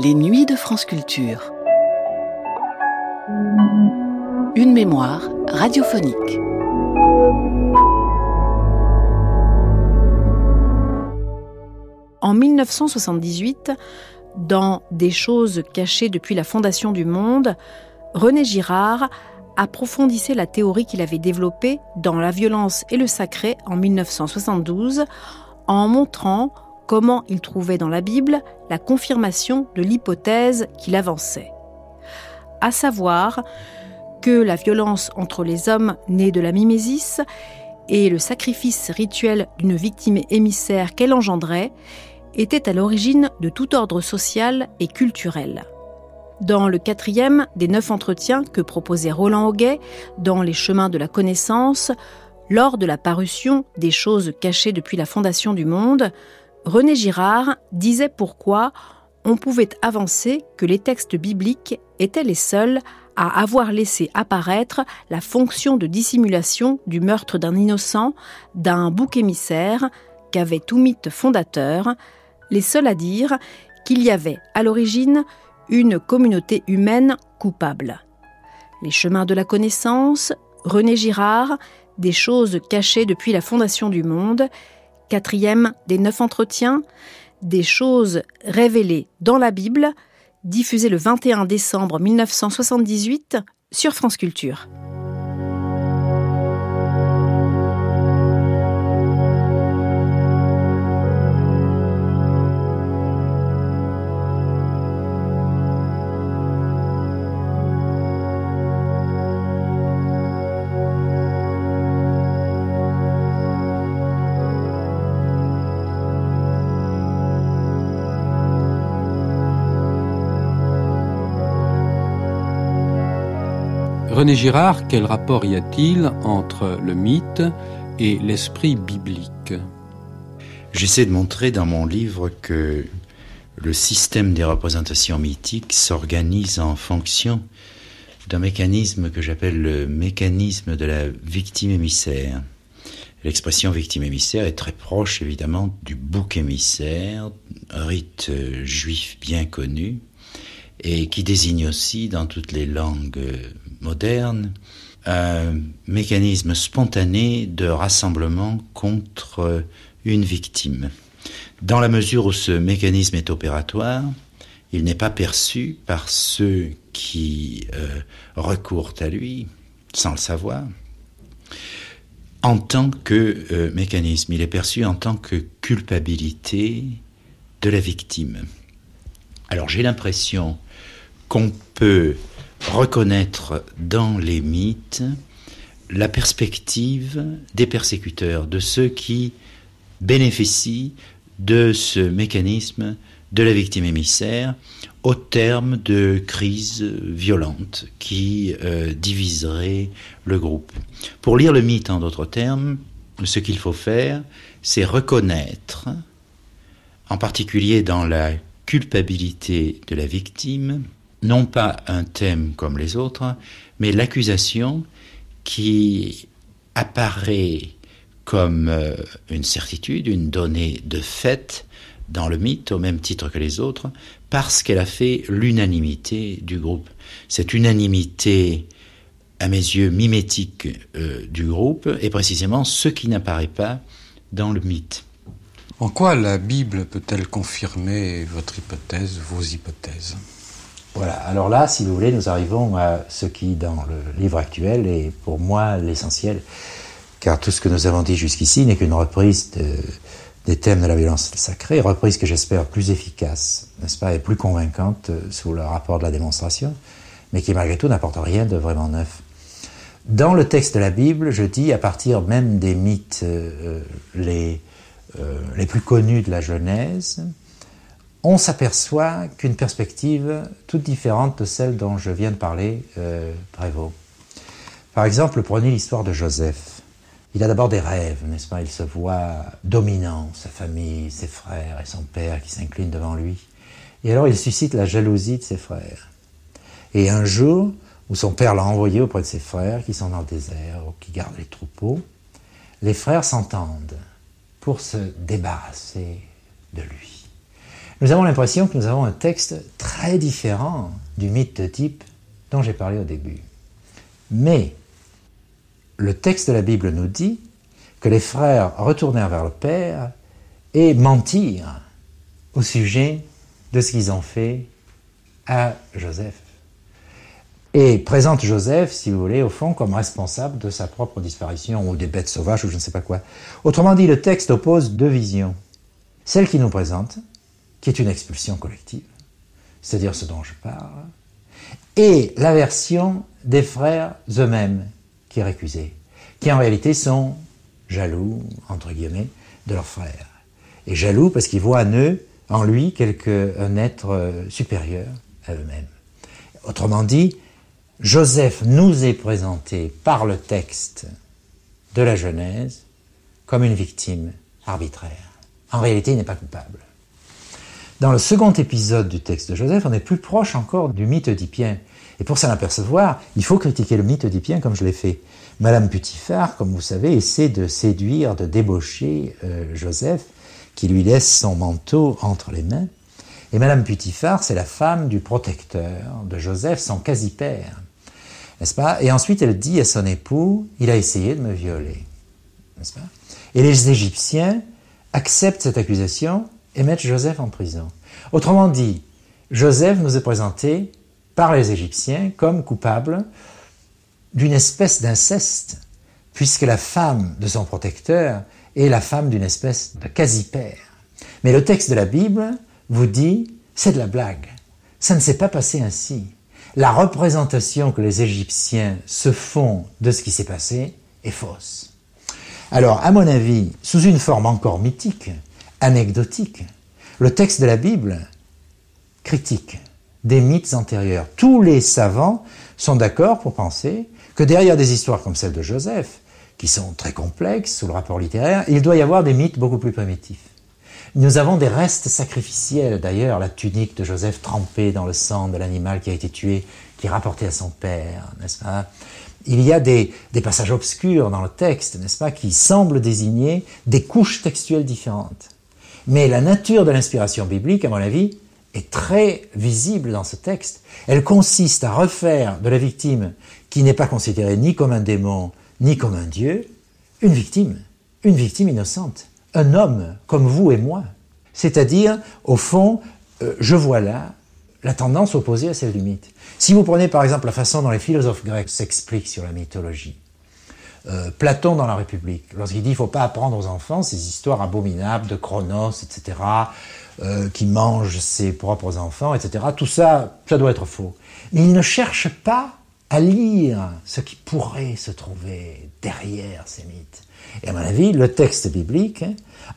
Les nuits de France Culture. Une mémoire radiophonique. En 1978, dans Des choses cachées depuis la fondation du monde, René Girard approfondissait la théorie qu'il avait développée dans La violence et le sacré en 1972 en montrant comment il trouvait dans la Bible la confirmation de l'hypothèse qu'il avançait. À savoir que la violence entre les hommes née de la mimésis et le sacrifice rituel d'une victime émissaire qu'elle engendrait était à l'origine de tout ordre social et culturel. Dans le quatrième des neuf entretiens que proposait Roland Auguet dans Les chemins de la connaissance, lors de la parution des choses cachées depuis la fondation du monde, René Girard disait pourquoi on pouvait avancer que les textes bibliques étaient les seuls à avoir laissé apparaître la fonction de dissimulation du meurtre d'un innocent, d'un bouc émissaire, qu'avait tout mythe fondateur, les seuls à dire qu'il y avait à l'origine une communauté humaine coupable. Les chemins de la connaissance, René Girard, des choses cachées depuis la fondation du monde, quatrième des neuf entretiens, des choses révélées dans la Bible, diffusé le 21 décembre 1978 sur France Culture. René Girard, quel rapport y a-t-il entre le mythe et l'esprit biblique? J'essaie de montrer dans mon livre que le système des représentations mythiques s'organise en fonction d'un mécanisme que j'appelle le mécanisme de la victime émissaire. L'expression victime émissaire est très proche évidemment du bouc émissaire, rite juif bien connu, et qui désigne aussi dans toutes les langues moderne, un mécanisme spontané de rassemblement contre une victime. Dans la mesure où ce mécanisme est opératoire, il n'est pas perçu par ceux qui euh, recourent à lui, sans le savoir, en tant que euh, mécanisme. Il est perçu en tant que culpabilité de la victime. Alors j'ai l'impression qu'on peut reconnaître dans les mythes la perspective des persécuteurs, de ceux qui bénéficient de ce mécanisme de la victime émissaire au terme de crises violentes qui euh, diviseraient le groupe. Pour lire le mythe en d'autres termes, ce qu'il faut faire, c'est reconnaître, en particulier dans la culpabilité de la victime, non pas un thème comme les autres, mais l'accusation qui apparaît comme euh, une certitude, une donnée de fait dans le mythe au même titre que les autres, parce qu'elle a fait l'unanimité du groupe. Cette unanimité, à mes yeux, mimétique euh, du groupe est précisément ce qui n'apparaît pas dans le mythe. En quoi la Bible peut-elle confirmer votre hypothèse, vos hypothèses? Alors là, si vous voulez, nous arrivons à ce qui, dans le livre actuel, est pour moi l'essentiel, car tout ce que nous avons dit jusqu'ici n'est qu'une reprise des thèmes de la violence sacrée, reprise que j'espère plus efficace, n'est-ce pas, et plus convaincante euh, sous le rapport de la démonstration, mais qui malgré tout n'apporte rien de vraiment neuf. Dans le texte de la Bible, je dis, à partir même des mythes euh, les, euh, les plus connus de la Genèse, on s'aperçoit qu'une perspective toute différente de celle dont je viens de parler euh, prévaut. Par exemple, prenez l'histoire de Joseph. Il a d'abord des rêves, n'est-ce pas? Il se voit dominant, sa famille, ses frères et son père qui s'inclinent devant lui. Et alors il suscite la jalousie de ses frères. Et un jour, où son père l'a envoyé auprès de ses frères qui sont dans le désert ou qui gardent les troupeaux, les frères s'entendent pour se débarrasser de lui. Nous avons l'impression que nous avons un texte très différent du mythe de type dont j'ai parlé au début. Mais le texte de la Bible nous dit que les frères retournèrent vers le Père et mentirent au sujet de ce qu'ils ont fait à Joseph. Et présente Joseph, si vous voulez, au fond, comme responsable de sa propre disparition ou des bêtes sauvages ou je ne sais pas quoi. Autrement dit, le texte oppose deux visions. Celle qui nous présente, qui est une expulsion collective, c'est-à-dire ce dont je parle, et la version des frères eux-mêmes qui est récusée, qui en réalité sont jaloux, entre guillemets, de leurs frères. Et jaloux parce qu'ils voient en eux, en lui, quelque, un être euh, supérieur à eux-mêmes. Autrement dit, Joseph nous est présenté par le texte de la Genèse comme une victime arbitraire. En réalité, il n'est pas coupable. Dans le second épisode du texte de Joseph, on est plus proche encore du mythe oedipien. Et pour s'en apercevoir, il faut critiquer le mythe oedipien comme je l'ai fait. Madame Putifar, comme vous savez, essaie de séduire, de débaucher euh, Joseph, qui lui laisse son manteau entre les mains. Et Madame Putifar, c'est la femme du protecteur de Joseph, son quasi-père. N'est-ce pas? Et ensuite, elle dit à son époux, il a essayé de me violer. N'est-ce pas? Et les Égyptiens acceptent cette accusation et mettent Joseph en prison. Autrement dit, Joseph nous est présenté par les Égyptiens comme coupable d'une espèce d'inceste, puisque la femme de son protecteur est la femme d'une espèce de quasi-père. Mais le texte de la Bible vous dit, c'est de la blague. Ça ne s'est pas passé ainsi. La représentation que les Égyptiens se font de ce qui s'est passé est fausse. Alors, à mon avis, sous une forme encore mythique, anecdotique, le texte de la Bible critique des mythes antérieurs. Tous les savants sont d'accord pour penser que derrière des histoires comme celle de Joseph, qui sont très complexes sous le rapport littéraire, il doit y avoir des mythes beaucoup plus primitifs. Nous avons des restes sacrificiels, d'ailleurs, la tunique de Joseph trempée dans le sang de l'animal qui a été tué, qui est rapporté à son père, n'est-ce pas? Il y a des, des passages obscurs dans le texte, n'est-ce pas, qui semblent désigner des couches textuelles différentes. Mais la nature de l'inspiration biblique, à mon avis, est très visible dans ce texte. Elle consiste à refaire de la victime, qui n'est pas considérée ni comme un démon, ni comme un dieu, une victime, une victime innocente, un homme comme vous et moi. C'est-à-dire, au fond, euh, je vois là la tendance opposée à celle du mythe. Si vous prenez par exemple la façon dont les philosophes grecs s'expliquent sur la mythologie, euh, Platon dans la République, lorsqu'il dit qu'il ne faut pas apprendre aux enfants ces histoires abominables de Chronos, etc., euh, qui mange ses propres enfants, etc., tout ça, ça doit être faux. Mais il ne cherche pas à lire ce qui pourrait se trouver derrière ces mythes. Et à mon avis, le texte biblique,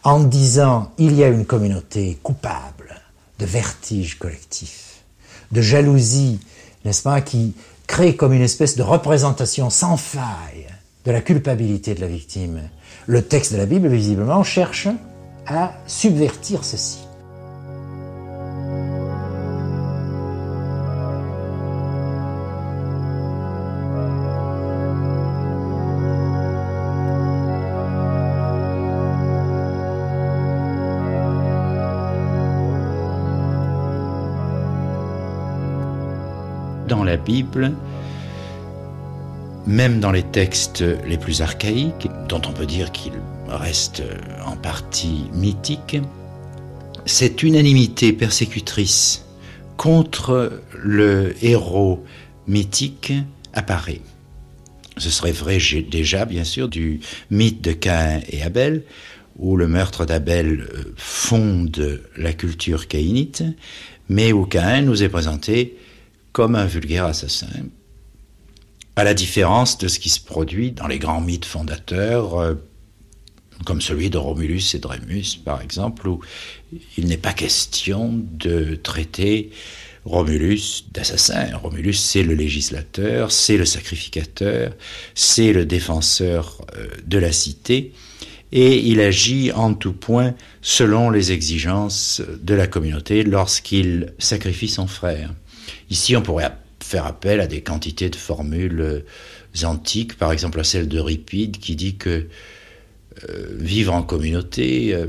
en disant il y a une communauté coupable de vertige collectif, de jalousie, n'est-ce pas, qui crée comme une espèce de représentation sans faille de la culpabilité de la victime. Le texte de la Bible, visiblement, cherche à subvertir ceci. Dans la Bible, même dans les textes les plus archaïques, dont on peut dire qu'ils restent en partie mythiques, cette unanimité persécutrice contre le héros mythique apparaît. Ce serait vrai déjà, bien sûr, du mythe de Caïn et Abel, où le meurtre d'Abel euh, fonde la culture caïnite, mais où Caïn nous est présenté comme un vulgaire assassin, à la différence de ce qui se produit dans les grands mythes fondateurs, euh, comme celui de Romulus et de Rémus, par exemple, où il n'est pas question de traiter Romulus d'assassin. Romulus, c'est le législateur, c'est le sacrificateur, c'est le défenseur euh, de la cité, et il agit en tout point selon les exigences de la communauté lorsqu'il sacrifie son frère. Ici, on pourrait faire appel à des quantités de formules euh, antiques, par exemple à celle d'Euripide qui dit que euh, vivre en communauté, euh,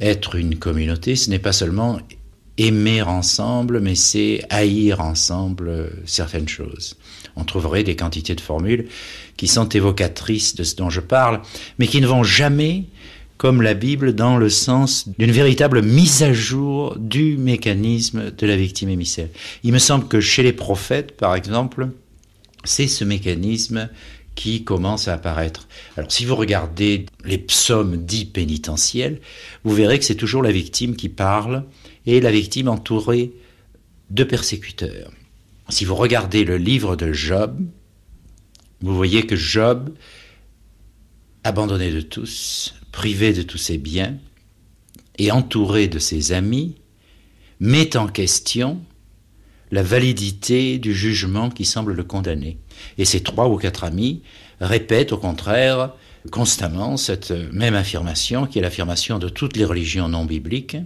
être une communauté, ce n'est pas seulement aimer ensemble, mais c'est haïr ensemble certaines choses. On trouverait des quantités de formules qui sont évocatrices de ce dont je parle, mais qui ne vont jamais comme la Bible dans le sens d'une véritable mise à jour du mécanisme de la victime émissaire. Il me semble que chez les prophètes, par exemple, c'est ce mécanisme qui commence à apparaître. Alors si vous regardez les psaumes dits pénitentiels, vous verrez que c'est toujours la victime qui parle et la victime entourée de persécuteurs. Si vous regardez le livre de Job, vous voyez que Job, abandonné de tous, privé de tous ses biens et entouré de ses amis, met en question la validité du jugement qui semble le condamner. Et ces trois ou quatre amis répètent au contraire constamment cette même affirmation qui est l'affirmation de toutes les religions non bibliques.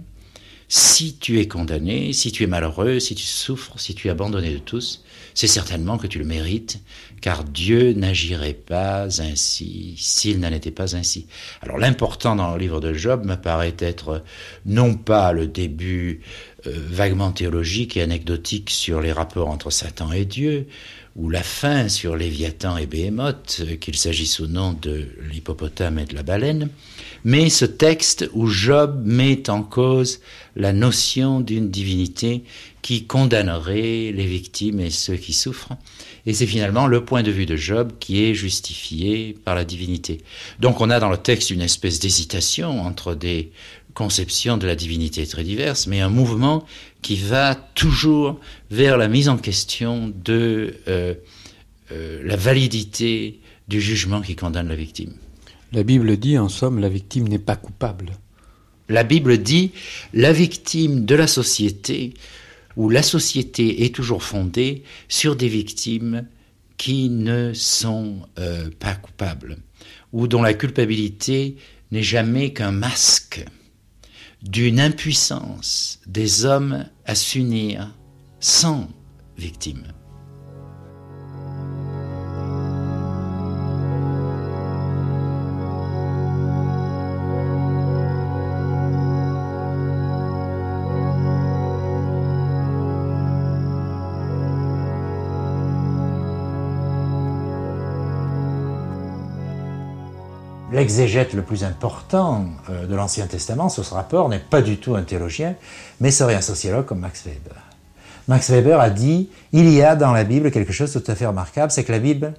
Si tu es condamné, si tu es malheureux, si tu souffres, si tu es abandonné de tous, c'est certainement que tu le mérites, car Dieu n'agirait pas ainsi s'il n'en était pas ainsi. Alors l'important dans le livre de Job me paraît être non pas le début euh, vaguement théologique et anecdotique sur les rapports entre Satan et Dieu, ou la fin sur Léviathan et Béhémoth, qu'il s'agisse ou non de l'hippopotame et de la baleine, mais ce texte où Job met en cause la notion d'une divinité qui condamnerait les victimes et ceux qui souffrent. Et c'est finalement le point de vue de Job qui est justifié par la divinité. Donc on a dans le texte une espèce d'hésitation entre des conceptions de la divinité très diverses, mais un mouvement qui va toujours vers la mise en question de euh, euh, la validité du jugement qui condamne la victime. La Bible dit en somme la victime n'est pas coupable. La Bible dit la victime de la société où la société est toujours fondée sur des victimes qui ne sont euh, pas coupables, ou dont la culpabilité n'est jamais qu'un masque d'une impuissance des hommes à s'unir sans victime. L'exégète le plus important euh, de l'Ancien Testament sur ce rapport n'est pas du tout un théologien, mais serait un sociologue comme Max Weber. Max Weber a dit il y a dans la Bible quelque chose de tout à fait remarquable, c'est que la Bible,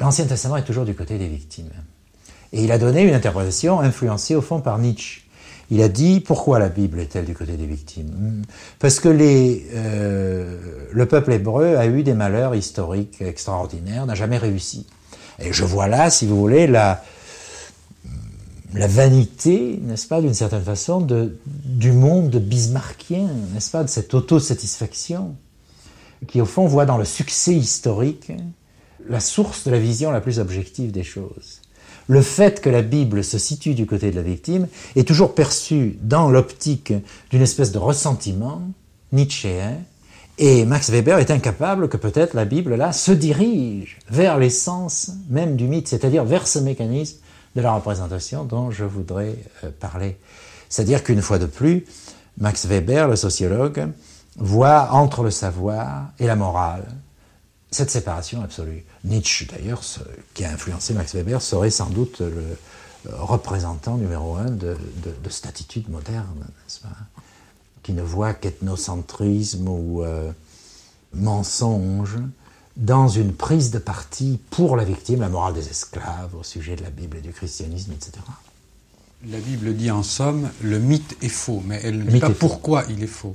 l'Ancien Testament est toujours du côté des victimes. Et il a donné une interprétation influencée au fond par Nietzsche. Il a dit pourquoi la Bible est-elle du côté des victimes? Parce que euh, le peuple hébreu a eu des malheurs historiques extraordinaires, n'a jamais réussi. Et je vois là, si vous voulez, la, la vanité, n'est-ce pas, d'une certaine façon, de, du monde bismarckien, n'est-ce pas, de cette autosatisfaction, qui au fond voit dans le succès historique la source de la vision la plus objective des choses. Le fait que la Bible se situe du côté de la victime est toujours perçu dans l'optique d'une espèce de ressentiment nietzschéen, et Max Weber est incapable que peut-être la Bible, là, se dirige vers l'essence même du mythe, c'est-à-dire vers ce mécanisme de la représentation dont je voudrais euh, parler. C'est-à-dire qu'une fois de plus, Max Weber, le sociologue, voit entre le savoir et la morale cette séparation absolue. Nietzsche, d'ailleurs, qui a influencé Max Weber, serait sans doute le représentant numéro un de, cette attitude moderne, n'est-ce pas Qui ne voit qu'ethnocentrisme ou euh, mensonge dans une prise de parti pour la victime, la morale des esclaves, au sujet de la Bible et du christianisme, etc. La Bible dit en somme, le mythe est faux, mais elle ne dit pas pourquoi il est faux.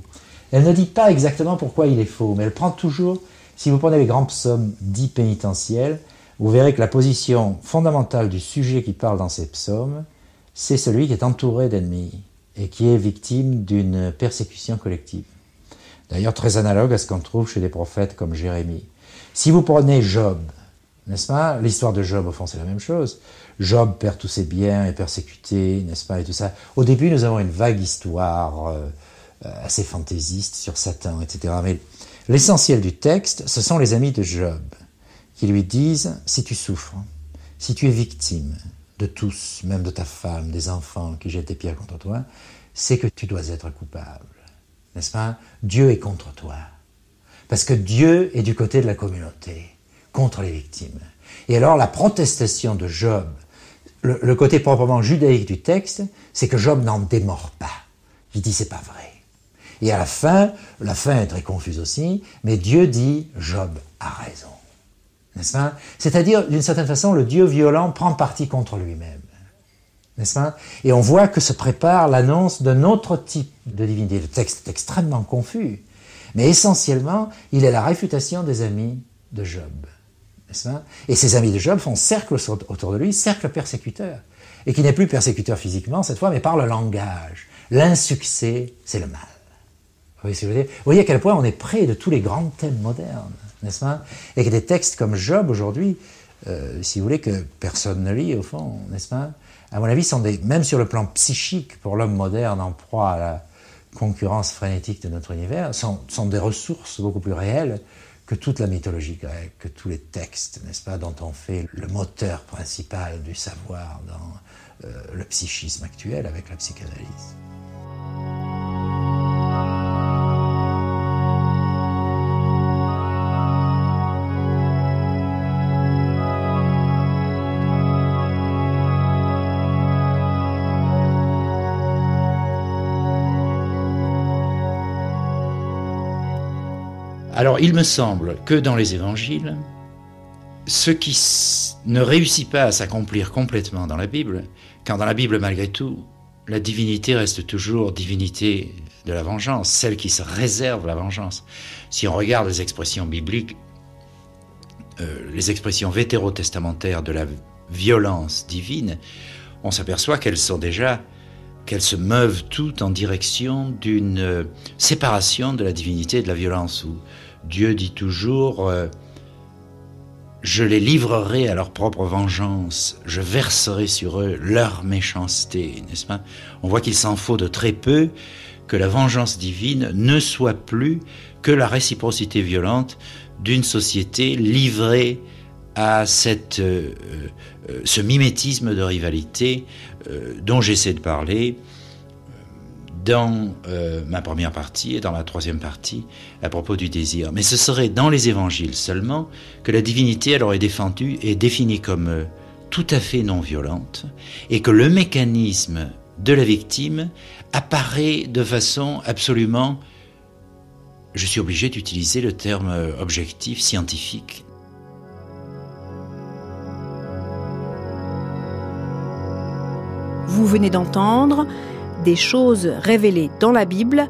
Elle ne dit pas exactement pourquoi il est faux, mais elle prend toujours, si vous prenez les grands psaumes dits pénitentiels, vous verrez que la position fondamentale du sujet qui parle dans ces psaumes, c'est celui qui est entouré d'ennemis et qui est victime d'une persécution collective. D'ailleurs, très analogue à ce qu'on trouve chez des prophètes comme Jérémie. Si vous prenez Job, n'est-ce pas? L'histoire de Job, au fond, c'est la même chose. Job perd tous ses biens, est persécuté, n'est-ce pas Et tout ça. Au début, nous avons une vague histoire euh, assez fantaisiste sur Satan, etc. Mais l'essentiel du texte, ce sont les amis de Job qui lui disent si tu souffres, si tu es victime de tous, même de ta femme, des enfants qui jettent des pierres contre toi, c'est que tu dois être coupable. n'est-ce pas? Dieu est contre toi. Parce que Dieu est du côté de la communauté, contre les victimes. Et alors la protestation de Job, le, côté proprement judaïque du texte, c'est que Job n'en démord pas. Il dit c'est pas vrai. Et à la fin, la fin est très confuse aussi, mais Dieu dit Job a raison. N'est-ce pas? C'est-à-dire, d'une certaine façon, le Dieu violent prend parti contre lui-même. N'est-ce pas? Et on voit que se prépare l'annonce d'un autre type de divinité. Le texte est extrêmement confus, mais essentiellement, il est la réfutation des amis de Job. Pas? Et ces amis de Job font cercle autour de lui, cercle persécuteur. Et qui n'est plus persécuteur physiquement cette fois, mais par le langage. L'insuccès, c'est le mal. Vous voyez à quel point on est près de tous les grands thèmes modernes, n'est-ce pas? Et que des textes comme Job aujourd'hui, euh, si vous voulez, que personne ne lit au fond, n'est-ce pas? À mon avis, sont des, même sur le plan psychique, pour l'homme moderne en proie à la concurrence frénétique de notre univers, sont, des ressources beaucoup plus réelles que toute la mythologie grecque, que tous les textes, n'est-ce pas, dont on fait le moteur principal du savoir dans euh, le psychisme actuel avec la psychanalyse. Alors il me semble que dans les évangiles, ce qui ne réussit pas à s'accomplir complètement dans la Bible, quand dans la Bible malgré tout, la divinité reste toujours divinité de la vengeance, celle qui se réserve la vengeance. Si on regarde les expressions bibliques, euh, les expressions vétérotestamentaires de la violence divine, on s'aperçoit qu'elles sont déjà, qu'elles se meuvent toutes en direction d'une euh, séparation de la divinité et de la violence, Dieu dit toujours euh, Je les livrerai à leur propre vengeance, je verserai sur eux leur méchanceté, n'est-ce pas? On voit qu'il s'en faut de très peu que la vengeance divine ne soit plus que la réciprocité violente d'une société livrée à cette, euh, euh, ce mimétisme de rivalité dont j'essaie de parler dans euh, ma première partie et dans la troisième partie à propos du désir. Mais ce serait dans les évangiles seulement que la divinité elle est défendue et définie comme euh, tout à fait non violente et que le mécanisme de la victime apparaît de façon absolument, je suis obligé d'utiliser le terme euh, objectif, scientifique. Vous venez d'entendre des choses révélées dans la Bible,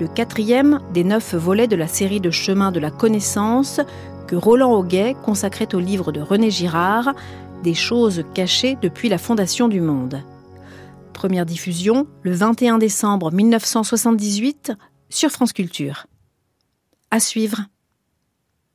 le quatrième des neuf volets de la série de chemins de la connaissance que Roland Auguet consacrait au livre de René Girard, Des choses cachées depuis la fondation du monde. Première diffusion le 21 décembre 1978 sur France Culture. À suivre.